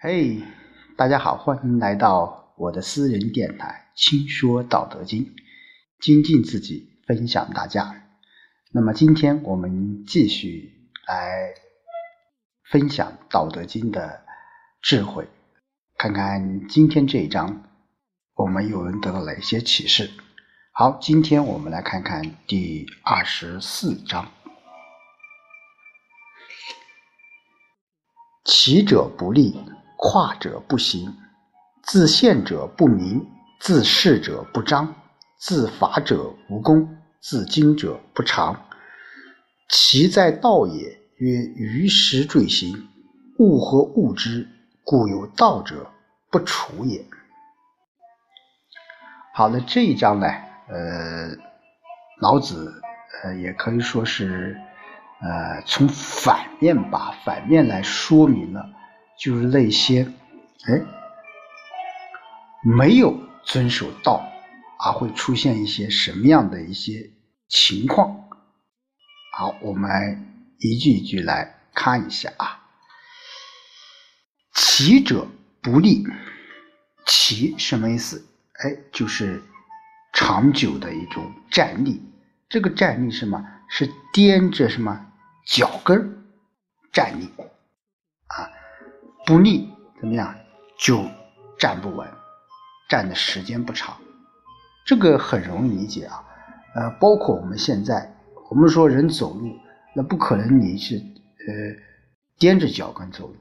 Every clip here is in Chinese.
嘿，大家好，欢迎来到我的私人电台《轻说道德经》，精进自己，分享大家。那么今天我们继续来分享《道德经》的智慧，看看今天这一章我们又能得到哪些启示。好，今天我们来看看第二十四章：起者不立。跨者不行，自献者不明，自恃者不彰，自伐者无功，自矜者不长。其在道也，曰于时坠行，物和物之，故有道者不处也。好的，这一章呢，呃，老子呃也可以说是呃从反面把反面来说明了。就是那些，哎，没有遵守道，而会出现一些什么样的一些情况？好，我们一句一句来看一下啊。起者不立，起什么意思？哎，就是长久的一种站立。这个站立是什么？是踮着什么脚跟站立。不立怎么样就站不稳，站的时间不长，这个很容易理解啊。呃，包括我们现在，我们说人走路，那不可能你是呃踮着脚跟走路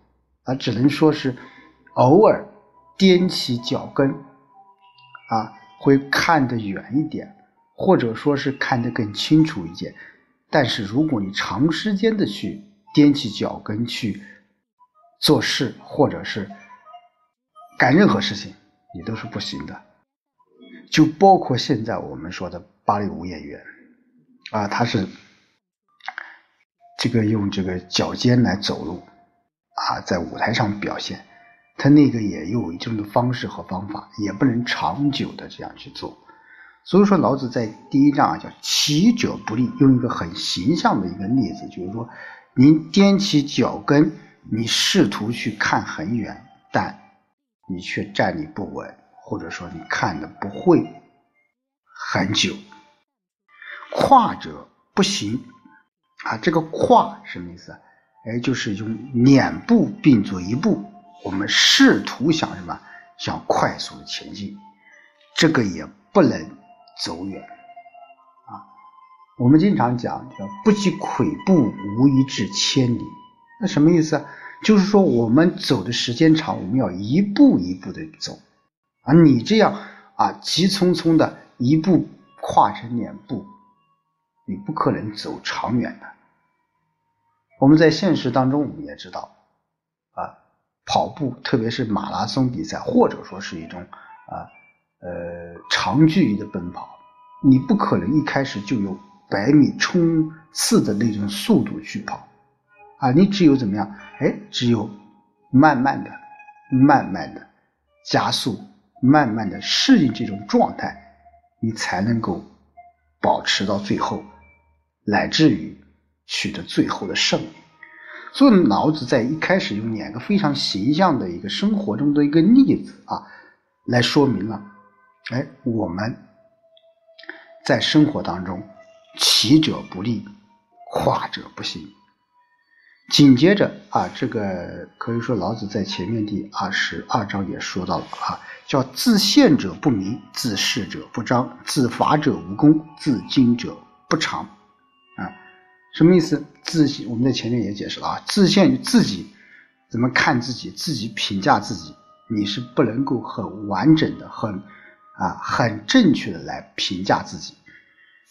啊，只能说是偶尔踮起脚跟啊，会看得远一点，或者说是看得更清楚一点。但是如果你长时间的去踮起脚跟去，做事或者是干任何事情，你都是不行的。就包括现在我们说的芭蕾舞演员啊，他是这个用这个脚尖来走路啊，在舞台上表现，他那个也有一种的方式和方法，也不能长久的这样去做。所以说，老子在第一章啊叫“起者不立”，用一个很形象的一个例子，就是说，您踮起脚跟。你试图去看很远，但你却站立不稳，或者说你看的不会很久。跨者不行啊，这个跨什么意思？哎，就是用两步并作一步，我们试图想什么？想快速的前进，这个也不能走远啊。我们经常讲叫不积跬步，无以至千里。那什么意思？就是说，我们走的时间长，我们要一步一步的走，啊，你这样啊，急匆匆的一步跨成两步，你不可能走长远的。我们在现实当中，我们也知道，啊，跑步，特别是马拉松比赛，或者说是一种啊，呃，长距离的奔跑，你不可能一开始就有百米冲刺的那种速度去跑。啊，你只有怎么样？哎，只有慢慢的、慢慢的加速，慢慢的适应这种状态，你才能够保持到最后，乃至于取得最后的胜利。所以，老子在一开始用两个非常形象的一个生活中的一个例子啊，来说明了，哎，我们在生活当中，起者不立，跨者不行。紧接着啊，这个可以说老子在前面第二十二章也说到了啊，叫自陷者不明，自是者不彰，自伐者无功，自矜者不长。啊，什么意思？自我们在前面也解释了啊，自陷自己怎么看自己，自己评价自己，你是不能够很完整的、很啊很正确的来评价自己。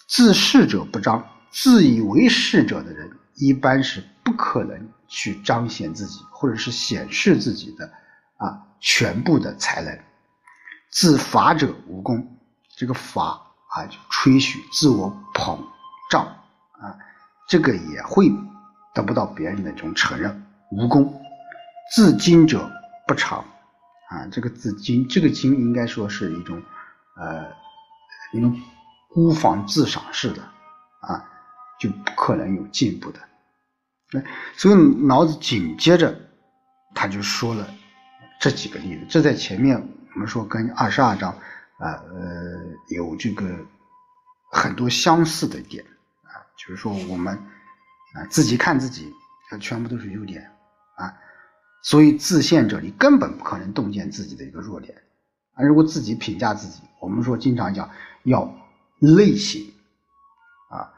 自是者不彰，自以为是者的人。一般是不可能去彰显自己，或者是显示自己的啊全部的才能。自伐者无功，这个伐啊就吹嘘、自我膨胀啊，这个也会得不到别人的这种承认。无功，自矜者不长啊，这个自矜，这个矜应该说是一种呃一种孤芳自赏式的啊。就不可能有进步的，所以老子紧接着他就说了，这几个例子，这在前面我们说跟二十二章啊呃有这个很多相似的点啊，就是说我们啊自己看自己，它全部都是优点啊，所以自限者你根本不可能洞见自己的一个弱点啊。如果自己评价自己，我们说经常讲要内省啊，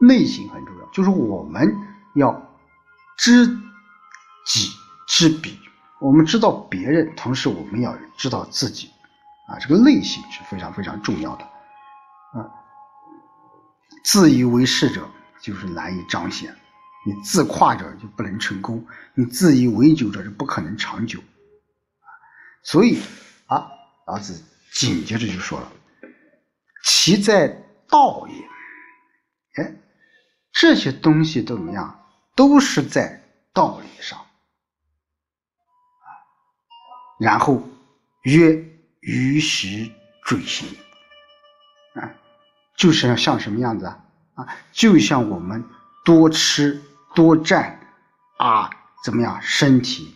内省很重要，就是我们要知己知彼。我们知道别人，同时我们要知道自己，啊，这个内心是非常非常重要的，啊，自以为是者就是难以彰显，你自夸者就不能成功，你自以为久者是不可能长久，所以啊，老子紧接着就说了，其在道也，哎，这些东西都怎么样？都是在道理上。然后曰于时坠行啊，就是像什么样子啊？啊，就像我们多吃多占啊，怎么样？身体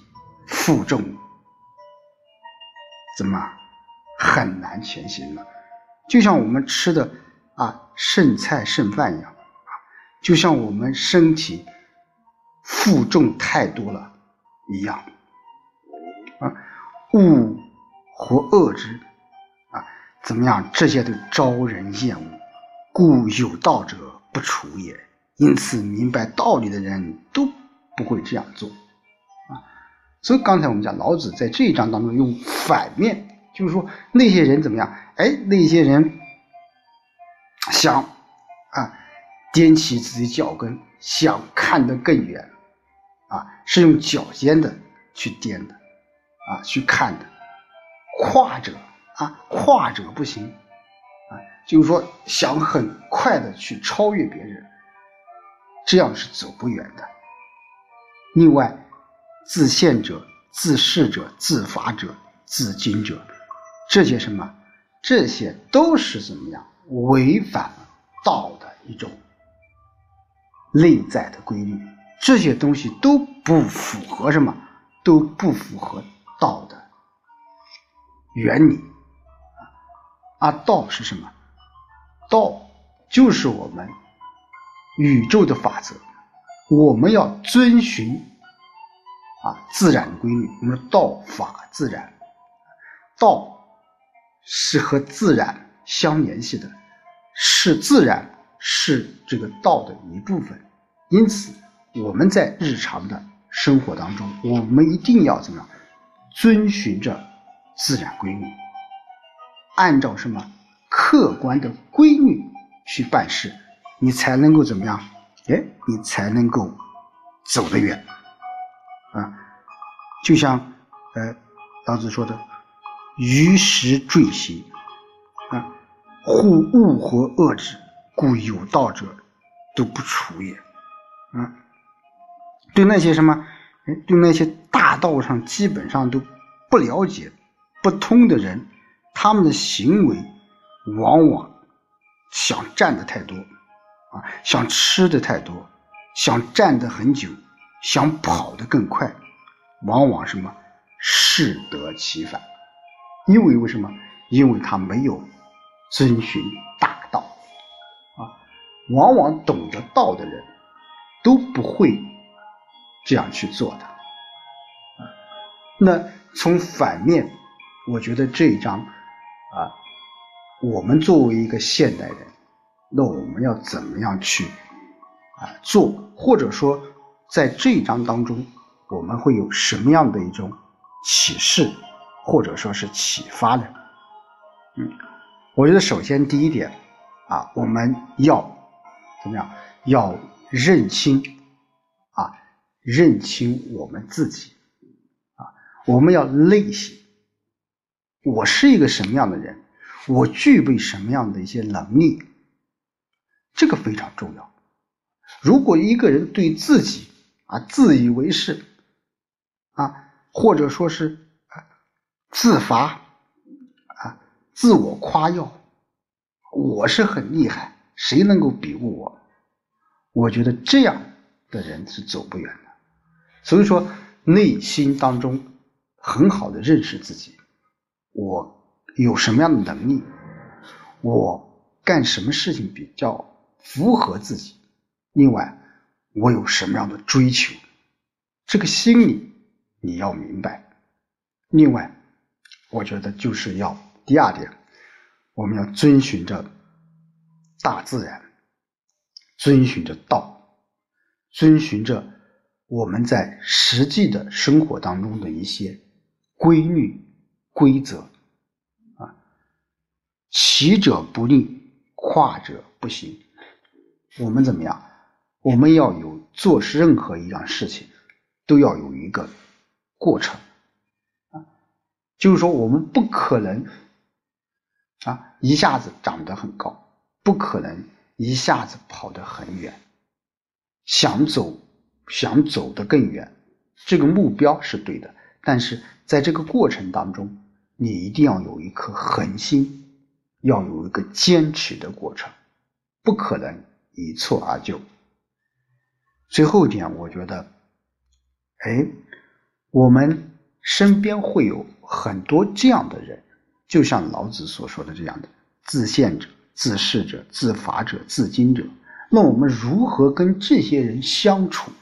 负重，怎么很难前行了？就像我们吃的啊剩菜剩饭一样啊，就像我们身体负重太多了一样啊。恶或恶之啊，怎么样？这些都招人厌恶，故有道者不处也。因此，明白道理的人都不会这样做啊。所以刚才我们讲，老子在这一章当中用反面，就是说那些人怎么样？哎，那些人想啊，踮起自己脚跟，想看得更远啊，是用脚尖的去踮的。啊，去看的，跨者啊，跨者不行啊，就是说想很快的去超越别人，这样是走不远的。另外，自限者、自恃者、自罚者、自矜者，这些什么，这些都是怎么样违反道的一种内在的规律，这些东西都不符合什么，都不符合。道的原理啊，道是什么？道就是我们宇宙的法则，我们要遵循啊自然规律。我们说道法自然，道是和自然相联系的，是自然是这个道的一部分。因此，我们在日常的生活当中，我们一定要怎么样？遵循着自然规律，按照什么客观的规律去办事，你才能够怎么样？哎，你才能够走得远啊！就像呃，老子说的“于时坠行”，啊，护物或恶之，故有道者都不处也。啊，对那些什么？对那些大道上基本上都不了解、不通的人，他们的行为往往想占的太多啊，想吃的太多，想站的很久，想跑的更快，往往什么适得其反。因为为什么？因为他没有遵循大道啊，往往懂得道的人都不会。这样去做的，啊，那从反面，我觉得这一章啊，我们作为一个现代人，那我们要怎么样去啊做，或者说在这一章当中，我们会有什么样的一种启示，或者说是启发呢？嗯，我觉得首先第一点啊，我们要怎么样？要认清。认清我们自己啊，我们要内省，我是一个什么样的人，我具备什么样的一些能力，这个非常重要。如果一个人对自己啊自以为是啊，或者说是自罚啊，自我夸耀，我是很厉害，谁能够比过我？我觉得这样的人是走不远的。所以说，内心当中很好的认识自己，我有什么样的能力，我干什么事情比较符合自己，另外我有什么样的追求，这个心理你要明白。另外，我觉得就是要第二点，我们要遵循着大自然，遵循着道，遵循着我们在实际的生活当中的一些规律规则啊，起者不立，跨者不行。我们怎么样？我们要有做任何一样事情，都要有一个过程啊。就是说，我们不可能啊一下子长得很高，不可能一下子跑得很远。想走，想走得更远，这个目标是对的，但是在这个过程当中，你一定要有一颗恒心，要有一个坚持的过程，不可能一蹴而就。最后一点，我觉得，哎，我们身边会有。很多这样的人，就像老子所说的这样的自限者、自恃者、自伐者、自矜者。那我们如何跟这些人相处？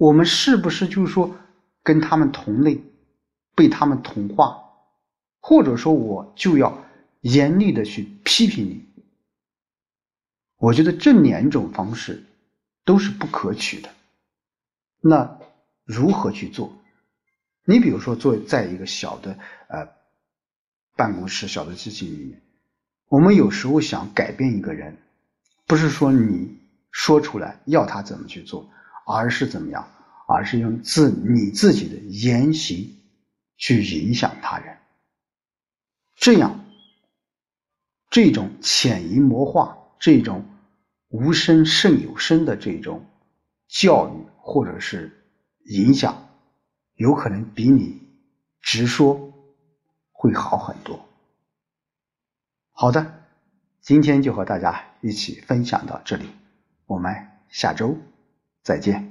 我们是不是就是说跟他们同类，被他们同化，或者说我就要严厉的去批评你？我觉得这两种方式都是不可取的。那如何去做？你比如说，做在一个小的呃办公室、小的机器里面，我们有时候想改变一个人，不是说你说出来要他怎么去做，而是怎么样，而是用自你自己的言行去影响他人。这样，这种潜移默化、这种无声胜有声的这种教育或者是影响。有可能比你直说会好很多。好的，今天就和大家一起分享到这里，我们下周再见。